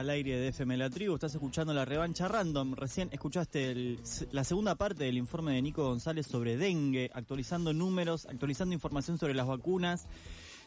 Al aire de FM La Tribu, estás escuchando la revancha random, recién escuchaste la segunda parte del informe de Nico González sobre dengue, actualizando números, actualizando información sobre las vacunas.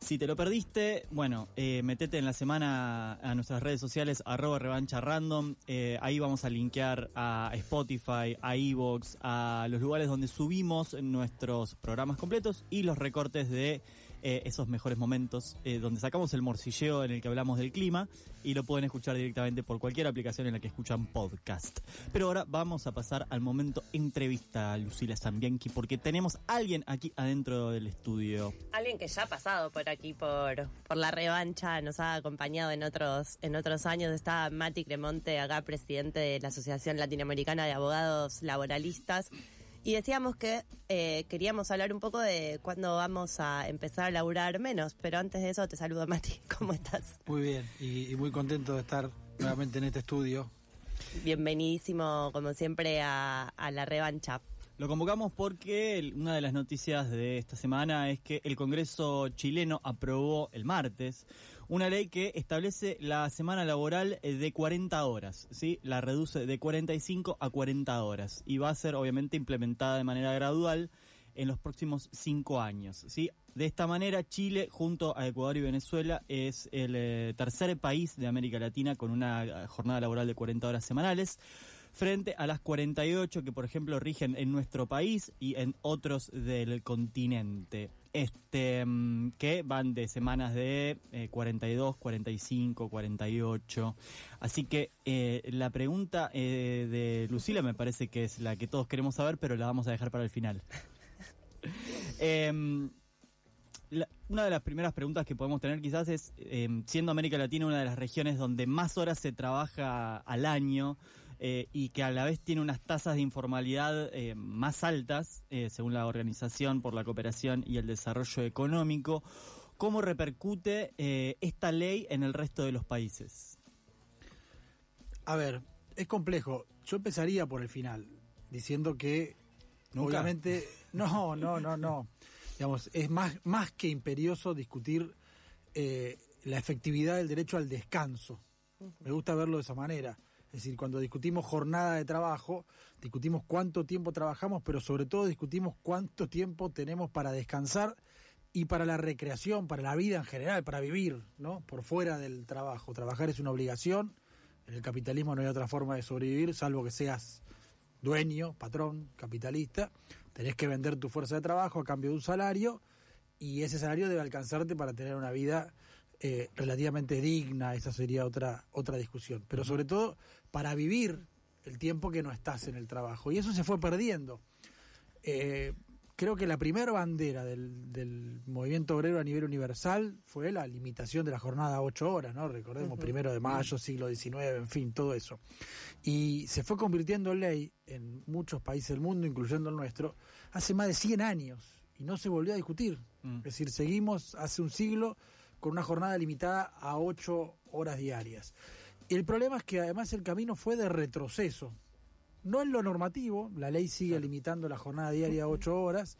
Si te lo perdiste, bueno, eh, metete en la semana a nuestras redes sociales, arroba revancha random, eh, ahí vamos a linkear a Spotify, a Evox, a los lugares donde subimos nuestros programas completos y los recortes de eh, esos mejores momentos, eh, donde sacamos el morcilleo en el que hablamos del clima y lo pueden escuchar directamente por cualquier aplicación en la que escuchan podcast. Pero ahora vamos a pasar al momento entrevista a Lucila Zambianchi porque tenemos a alguien aquí adentro del estudio. Alguien que ya ha pasado por aquí por, por la revancha, nos ha acompañado en otros, en otros años. Está Mati Cremonte, acá presidente de la Asociación Latinoamericana de Abogados Laboralistas. Y decíamos que eh, queríamos hablar un poco de cuándo vamos a empezar a laburar menos, pero antes de eso te saludo Mati, ¿cómo estás? Muy bien, y, y muy contento de estar nuevamente en este estudio. Bienvenidísimo, como siempre, a, a la revancha. Lo convocamos porque una de las noticias de esta semana es que el Congreso chileno aprobó el martes una ley que establece la semana laboral eh, de 40 horas, ¿sí? La reduce de 45 a 40 horas y va a ser obviamente implementada de manera gradual en los próximos cinco años, ¿sí? De esta manera, Chile, junto a Ecuador y Venezuela, es el eh, tercer país de América Latina con una eh, jornada laboral de 40 horas semanales frente a las 48 que por ejemplo rigen en nuestro país y en otros del continente. Este mm, que van de semanas de eh, 42, 45, 48. Así que eh, la pregunta eh, de Lucila me parece que es la que todos queremos saber, pero la vamos a dejar para el final. Em, la- una de las primeras preguntas que podemos tener quizás es, eh, siendo América Latina una de las regiones donde más horas se trabaja al año eh, y que a la vez tiene unas tasas de informalidad eh, más altas, eh, según la Organización por la Cooperación y el Desarrollo Económico, ¿cómo repercute eh, esta ley en el resto de los países? A ver, es complejo. Yo empezaría por el final, diciendo que ¿Nunca? obviamente no, no, no, no. Digamos, es más más que imperioso discutir eh, la efectividad del derecho al descanso. Me gusta verlo de esa manera. Es decir, cuando discutimos jornada de trabajo, discutimos cuánto tiempo trabajamos, pero sobre todo discutimos cuánto tiempo tenemos para descansar y para la recreación, para la vida en general, para vivir, ¿no? Por fuera del trabajo. Trabajar es una obligación. En el capitalismo no hay otra forma de sobrevivir, salvo que seas dueño, patrón, capitalista. Tenés que vender tu fuerza de trabajo a cambio de un salario y ese salario debe alcanzarte para tener una vida eh, relativamente digna, esa sería otra, otra discusión. Pero sobre todo para vivir el tiempo que no estás en el trabajo. Y eso se fue perdiendo. Eh, creo que la primera bandera del, del movimiento obrero a nivel universal fue la limitación de la jornada a ocho horas, ¿no? Recordemos, primero de mayo, siglo XIX, en fin, todo eso. Y se fue convirtiendo en ley en muchos países del mundo, incluyendo el nuestro, hace más de 100 años y no se volvió a discutir. Mm. Es decir, seguimos hace un siglo con una jornada limitada a ocho horas diarias. El problema es que además el camino fue de retroceso. No en lo normativo, la ley sigue limitando la jornada diaria a ocho horas,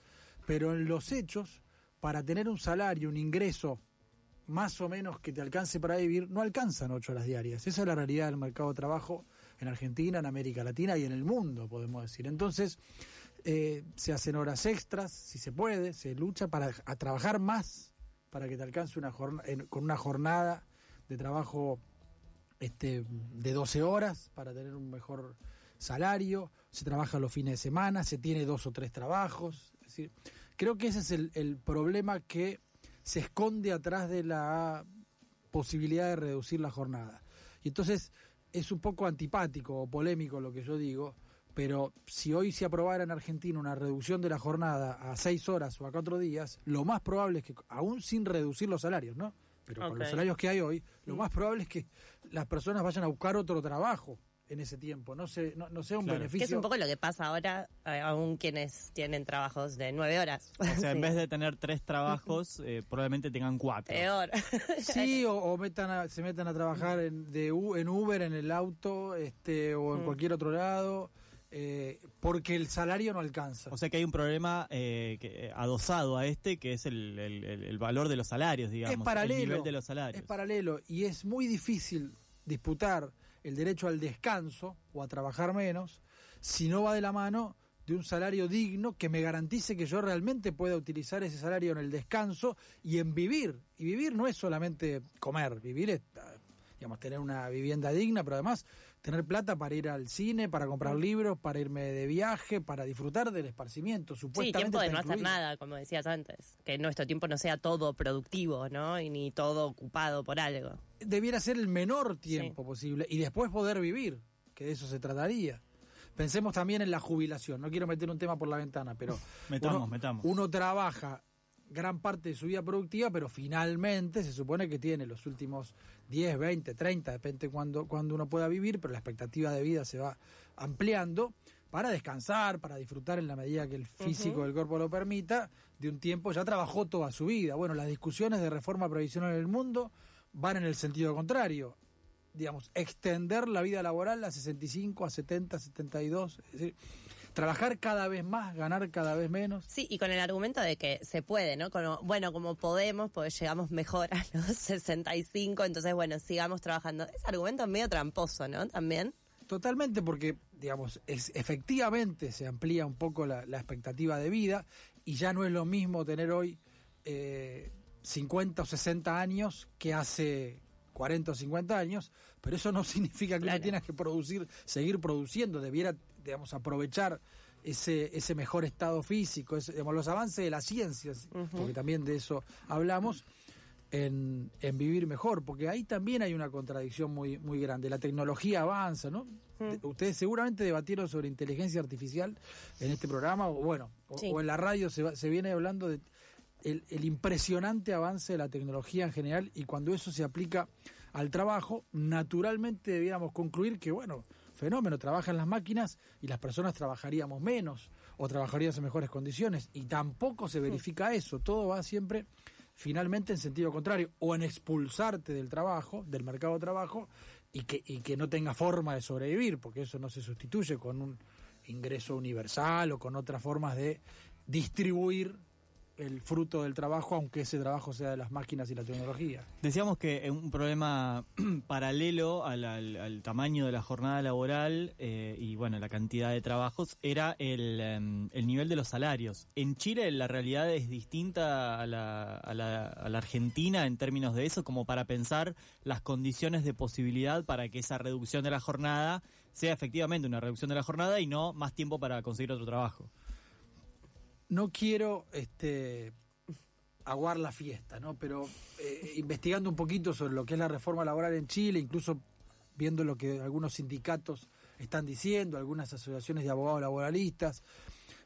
pero en los hechos, para tener un salario, un ingreso más o menos que te alcance para vivir, no alcanzan ocho horas diarias. Esa es la realidad del mercado de trabajo en Argentina, en América Latina y en el mundo, podemos decir. Entonces, eh, se hacen horas extras, si se puede, se lucha para a trabajar más, para que te alcance una en- con una jornada de trabajo este, de 12 horas para tener un mejor salario, se trabaja los fines de semana, se tiene dos o tres trabajos. Es decir, creo que ese es el, el problema que se esconde atrás de la posibilidad de reducir la jornada. Y entonces es un poco antipático o polémico lo que yo digo, pero si hoy se aprobara en Argentina una reducción de la jornada a seis horas o a cuatro días, lo más probable es que, aún sin reducir los salarios, ¿no? Pero con los salarios que hay hoy, lo más probable es que las personas vayan a buscar otro trabajo en ese tiempo, no, se, no, no sea un Claro. Que beneficio. es un poco lo que pasa ahora, eh, aún quienes tienen trabajos de nueve horas. O sea, en vez de tener tres trabajos, eh, probablemente tengan cuatro. Peor. Sí, o, o metan a- se metan a trabajar en, de, U- en Uber, en el auto, este, o en Mm. cualquier otro lado, eh, porque el salario no alcanza. O sea que hay un problema eh, que, eh, adosado a este, que es el, el- valor de los salarios, digamos. es paralelo. El nivel de los salarios. Es paralelo y es muy difícil disputar el derecho al descanso o a trabajar menos si no va de la mano de un salario digno que me garantice que yo realmente pueda utilizar ese salario en el descanso y en vivir. Y vivir no es solamente comer, vivir es, digamos, tener una vivienda digna, pero además tener plata para ir al cine, para comprar libros, para irme de viaje, para disfrutar del esparcimiento. Sí, Supuestamente tiempo de no hacer incluido. nada, como decías antes. Que nuestro tiempo no sea todo productivo, ¿no? Y ni todo ocupado por algo. debiera ser el menor tiempo posible y después poder vivir, que de eso se trataría. Pensemos también en la jubilación. No quiero meter un tema por la ventana, pero Metamos, uno, metamos. uno trabaja gran parte de su vida productiva, pero finalmente se supone que tiene los últimos 10, 20, 30, depende cuando, cuando uno pueda vivir, pero la expectativa de vida se va ampliando para descansar, para disfrutar en la medida que el físico del cuerpo lo permita, de un tiempo ya trabajó toda su vida. Bueno, las discusiones de reforma previsional en el mundo van en el sentido contrario. Digamos, extender la vida laboral a 65, a 70, 72. Es decir, trabajar cada vez más, ganar cada vez menos. Sí, y con el argumento de que se puede, ¿no? Como, bueno, como podemos, pues llegamos mejor a los 65, entonces, bueno, sigamos trabajando. Ese argumento es medio tramposo, ¿no? También. Totalmente, porque, digamos, es, efectivamente se amplía un poco la, la expectativa de vida y ya no es lo mismo tener hoy eh, 50 o 60 años que hace 40 o 50 años, pero eso no significa que Claro. uno que producir, seguir produciendo, debiera, digamos, aprovechar ese, ese mejor estado físico, ese- digamos, los avances de las ciencias, porque también de eso hablamos, en, en vivir mejor, porque ahí también hay una contradicción muy, muy grande. La tecnología avanza, ¿no? De- Ustedes seguramente debatieron sobre inteligencia artificial en este programa, o bueno, o, Sí. o en la radio se, se viene hablando de el, el impresionante avance de la tecnología en general y cuando eso se aplica al trabajo, naturalmente debiéramos concluir que, bueno, fenómeno, trabajan las máquinas y las personas trabajaríamos menos o trabajaríamos en mejores condiciones. Y tampoco se verifica eso, todo va siempre finalmente en sentido contrario, o en expulsarte del trabajo, del mercado de trabajo, y que, y que no tenga forma de sobrevivir, porque eso no se sustituye con un ingreso universal o con otras formas de distribuir el fruto del trabajo, aunque ese trabajo sea de las máquinas y la tecnología. Decíamos que un problema paralelo al, tamaño de la jornada laboral eh, y bueno la cantidad de trabajos era el, em, el nivel de los salarios. En Chile la realidad es distinta a la- a la Argentina en términos de eso, como para pensar las condiciones de posibilidad para que esa reducción de la jornada sea efectivamente una reducción de la jornada y no más tiempo para conseguir otro trabajo. No quiero este aguar la fiesta, ¿no? Pero eh, investigando un poquito sobre lo que es la reforma laboral en Chile, incluso viendo lo que algunos sindicatos están diciendo, algunas asociaciones de abogados laboralistas,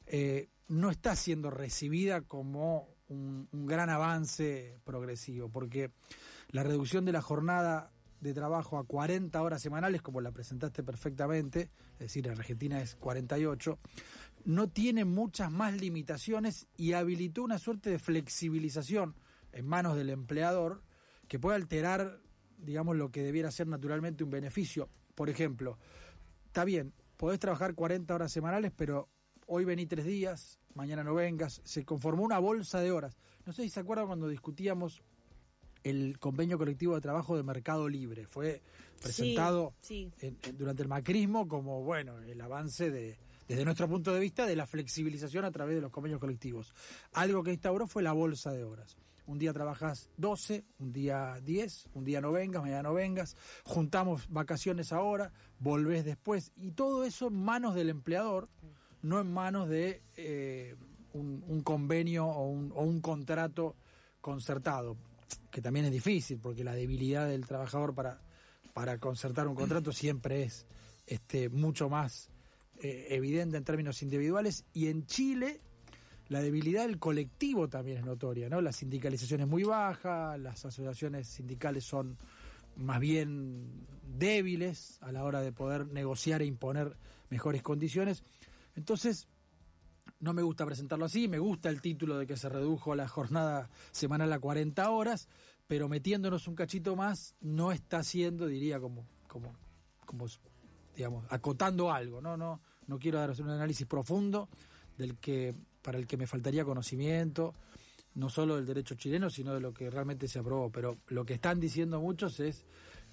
eh, no está siendo recibida como un, un gran avance progresivo, porque la reducción de la jornada de trabajo a 40 horas semanales, como la presentaste perfectamente, es decir, en Argentina es 48, no tiene muchas más limitaciones y habilitó una suerte de flexibilización en manos del empleador que puede alterar, digamos, lo que debiera ser naturalmente un beneficio. Por ejemplo, está bien, podés trabajar 40 horas semanales, pero hoy vení tres días, mañana no vengas, se conformó una bolsa de horas. No sé si se acuerdan cuando discutíamos el convenio colectivo de trabajo de Mercado Libre. Fue presentado Sí, en- en- durante el macrismo como, bueno, el avance de, desde nuestro punto de vista, de la flexibilización a través de los convenios colectivos. Algo que instauró fue la bolsa de horas. Un día trabajas 12, un día 10, un día no vengas, mañana no vengas, juntamos vacaciones ahora, volvés después, y todo eso en manos del empleador, no en manos de eh, un, convenio o un, o un contrato concertado, que también es difícil, porque la debilidad del trabajador para, para concertar un contrato siempre es este, mucho más eh, evidente en términos individuales, y en Chile la debilidad del colectivo también es notoria, ¿no? La sindicalización es muy baja, las asociaciones sindicales son más bien débiles a la hora de poder negociar e imponer mejores condiciones. Entonces, no me gusta presentarlo así, me gusta el título de que se redujo la jornada semanal a 40 horas, pero metiéndonos un cachito más no está siendo, diría, como, como, como digamos, acotando algo, ¿no? No, no quiero dar un análisis profundo del que, para el que me faltaría conocimiento, no solo del derecho chileno, sino de lo que realmente se aprobó. Pero lo que están diciendo muchos es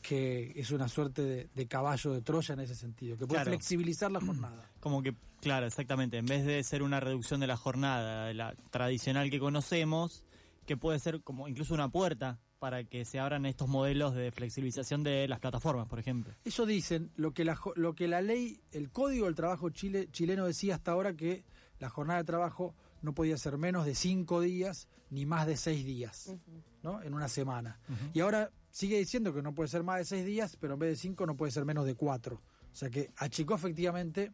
que es una suerte de, caballo de Troya en ese sentido, que puede flexibilizar la jornada. Como que, claro, exactamente, en vez de ser una reducción de la jornada, la tradicional que conocemos, que puede ser como incluso una puerta para que se abran estos modelos de flexibilización de las plataformas, por ejemplo. Eso dicen, lo que la, lo que la ley, el Código del Trabajo Chile, chileno decía hasta ahora que la jornada de trabajo no podía ser menos de cinco días ni más de seis días, ¿no? En una semana. Y ahora sigue diciendo que no puede ser más de seis días, pero en vez de cinco no puede ser menos de cuatro. O sea que achicó efectivamente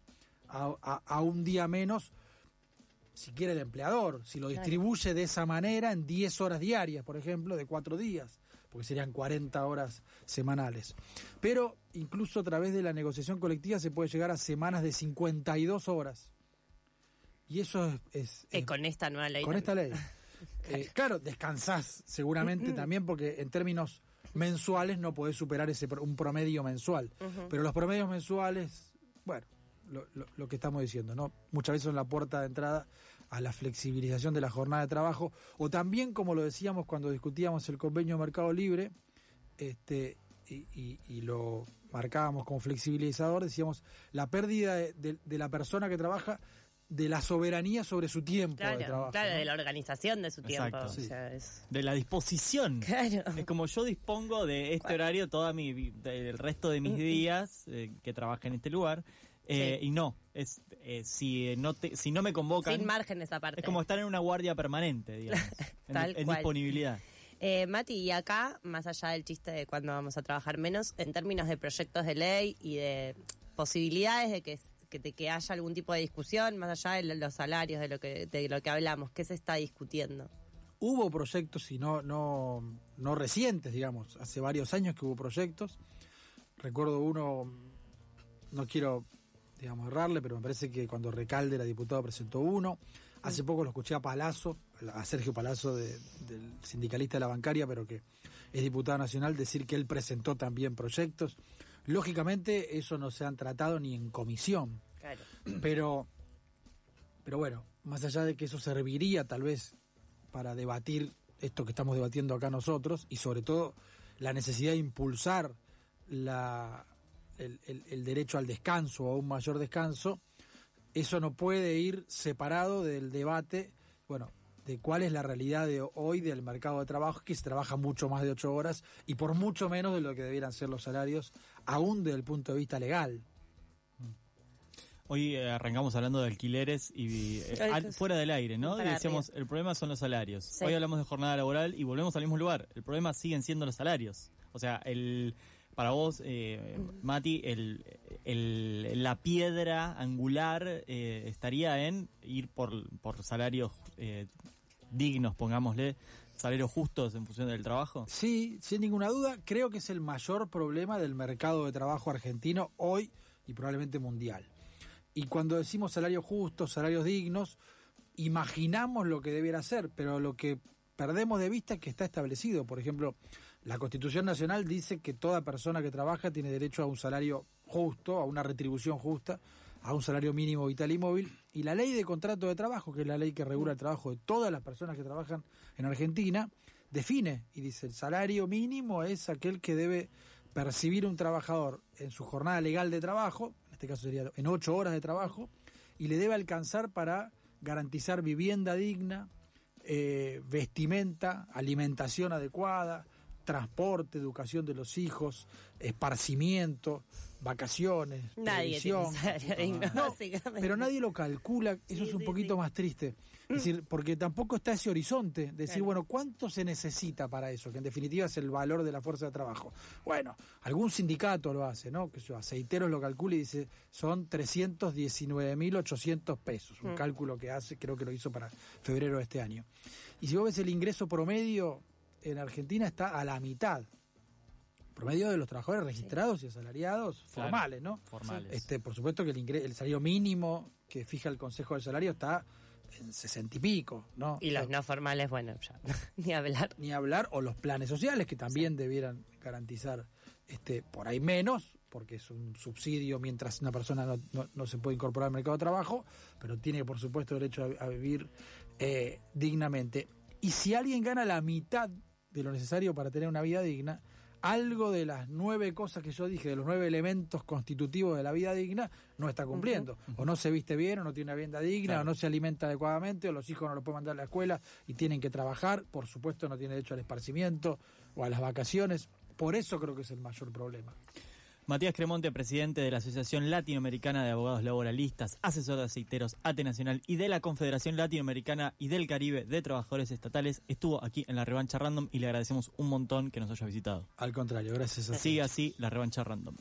a, un día menos, si quiere el empleador, si lo distribuye de esa manera en 10 horas diarias, por ejemplo, de cuatro días, porque serían 40 horas semanales. Pero incluso a través de la negociación colectiva se puede llegar a semanas de 52 horas. Y eso es... es, con esta nueva ley. Con esta ley. Eh, claro, descansás seguramente también porque en términos mensuales no podés superar ese un promedio mensual. Pero los promedios mensuales, bueno, lo, que estamos diciendo, ¿no? Muchas veces son la puerta de entrada a la flexibilización de la jornada de trabajo, o también, como lo decíamos cuando discutíamos el convenio Mercado Libre, este, y, lo marcábamos como flexibilizador, decíamos, la pérdida de la persona que trabaja de la soberanía sobre su tiempo de trabajo. Claro, de la organización de su tiempo. De la disposición. Claro. Es como yo dispongo de este horario toda mi, del resto de mis días eh, que trabaja en este lugar. Eh, y no, es eh, si no te, si no me convocan. Sin margen esa parte. Es como estar en una guardia permanente, digamos. en, disponibilidad. Mati, y acá, más allá del chiste de cuándo vamos a trabajar menos, en términos de proyectos de ley y de posibilidades de que que, de que haya algún tipo de discusión más allá de los salarios, de lo que, de lo que hablamos? ¿Qué se está discutiendo? Hubo proyectos, y no, no, no recientes, digamos, hace varios años que hubo proyectos. Recuerdo uno, no quiero, digamos, errarle, pero me parece que cuando Recalde era diputado presentó uno. Hace poco lo escuché a Palazzo, a Sergio Palazzo, del sindicalista de la bancaria, pero que es diputado nacional, decir que él presentó también proyectos. Lógicamente eso no se han tratado ni en comisión. Pero, pero bueno, más allá de que eso serviría tal vez para debatir esto que estamos debatiendo acá nosotros y sobre todo la necesidad de impulsar la, el, derecho al descanso o a un mayor descanso, eso no puede ir separado del debate, bueno, de cuál es la realidad de hoy del mercado de trabajo, que se trabaja mucho más de ocho horas y por mucho menos de lo que debieran ser los salarios, aún desde el punto de vista legal. Hoy eh, arrancamos hablando de alquileres y eh, fuera del aire, ¿no? Y decíamos, el problema son los salarios. Hoy hablamos de jornada laboral y volvemos al mismo lugar. El problema siguen siendo los salarios. O sea, el para vos, eh, Mati, el, la piedra angular estaría en ir por, por salarios dignos, pongámosle, salarios justos en función del trabajo? Sí, sin ninguna duda, creo que es el mayor problema del mercado de trabajo argentino hoy y probablemente mundial. Y cuando decimos salarios justos, salarios dignos, imaginamos lo que debiera ser, pero lo que perdemos de vista es que está establecido. Por ejemplo, la Constitución Nacional dice que toda persona que trabaja tiene derecho a un salario justo, a una retribución justa, a un salario mínimo vital y móvil. Y la ley de contrato de trabajo, que es la ley que regula el trabajo de todas las personas que trabajan en Argentina, define y dice el salario mínimo es aquel que debe percibir un trabajador en su jornada legal de trabajo, en este caso sería en ocho horas de trabajo, y le debe alcanzar para garantizar vivienda digna, eh, vestimenta, alimentación adecuada, transporte, educación de los hijos, esparcimiento, vacaciones, nadie pero nadie lo calcula, eso es un poquito más triste. Es decir, porque tampoco está ese horizonte, decir, bueno, ¿cuánto se necesita para eso? Que en definitiva es el valor de la fuerza de trabajo. Bueno, algún sindicato lo hace, ¿no? Que yo, Aceiteros lo calcula y dice, son 319.800 pesos, un mm. cálculo que hace, creo que lo hizo para febrero de este año. Y si vos ves el ingreso promedio en Argentina está a la mitad promedio de los trabajadores registrados y asalariados Claro. formales, ¿no? Formales. Este, por supuesto que el, ingre- el salario mínimo que fija el Consejo de Salario está en sesenta y pico, ¿no? Y O sea, los no formales, bueno, ya, ni hablar. ni hablar, o los planes sociales que también debieran garantizar este por ahí menos, porque es un subsidio mientras una persona no, no- no se puede incorporar al mercado de trabajo, pero tiene por supuesto derecho a, a vivir eh, dignamente. Y si alguien gana la mitad de lo necesario para tener una vida digna, algo de las nueve cosas que yo dije, de los nueve elementos constitutivos de la vida digna, no está cumpliendo. O no se viste bien, o no tiene una vivienda digna, Claro. o no se alimenta adecuadamente, o los hijos no los pueden mandar a la escuela y tienen que trabajar. Por supuesto, no tiene derecho al esparcimiento o a las vacaciones. Por eso creo que es el mayor problema. Matías Cremonte, presidente de la Asociación Latinoamericana de Abogados Laboralistas, asesor de aceiteros ATE Nacional y de la Confederación Latinoamericana y del Caribe de Trabajadores Estatales, estuvo aquí en la revancha random y le agradecemos un montón que nos haya visitado. Al contrario, gracias a Sigue así la revancha random.